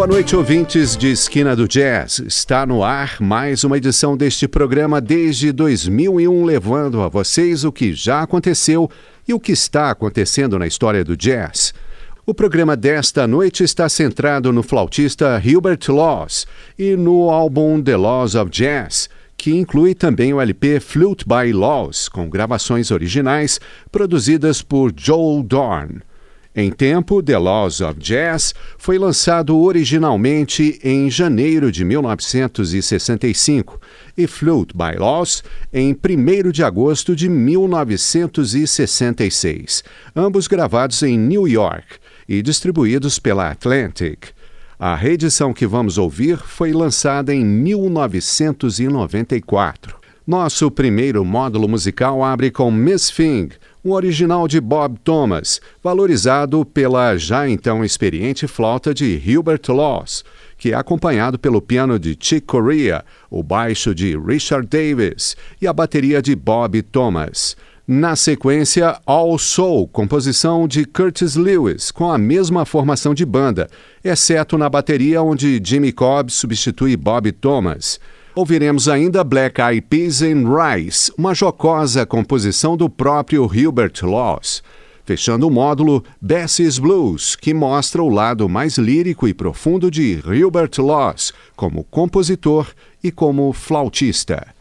Boa noite, ouvintes de Esquina do Jazz. Está no ar mais uma edição deste programa desde 2001, levando a vocês o que já aconteceu e o que está acontecendo na história do jazz. O programa desta noite está centrado no flautista Hubert Laws e no álbum The Laws of Jazz, que inclui também o LP Flute by Laws, com gravações originais produzidas por Joel Dorn. Em tempo, The Laws of Jazz foi lançado originalmente em janeiro de 1965 e Flute by Laws em 1 de agosto de 1966, ambos gravados em New York e distribuídos pela Atlantic. A reedição que vamos ouvir foi lançada em 1994. Nosso primeiro módulo musical abre com Miss Thing, um original de Bob Thomas, valorizado pela já então experiente flauta de Hubert Laws, que é acompanhado pelo piano de Chick Corea, o baixo de Richard Davis e a bateria de Bob Thomas. Na sequência, All Soul, composição de Curtis Lewis, com a mesma formação de banda, exceto na bateria onde Jimmy Cobb substitui Bob Thomas. Ouviremos ainda Black Eyed Peas and Rice, uma jocosa composição do próprio Hubert Laws. Fechando o módulo Bessie's Blues, que mostra o lado mais lírico e profundo de Hubert Laws como compositor e como flautista.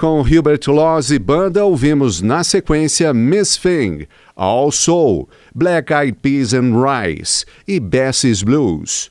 Com Hubert Laws e banda, ouvimos na sequência Miss Thing, All Soul, Black Eyed Peas and Rice e Bessie's Blues.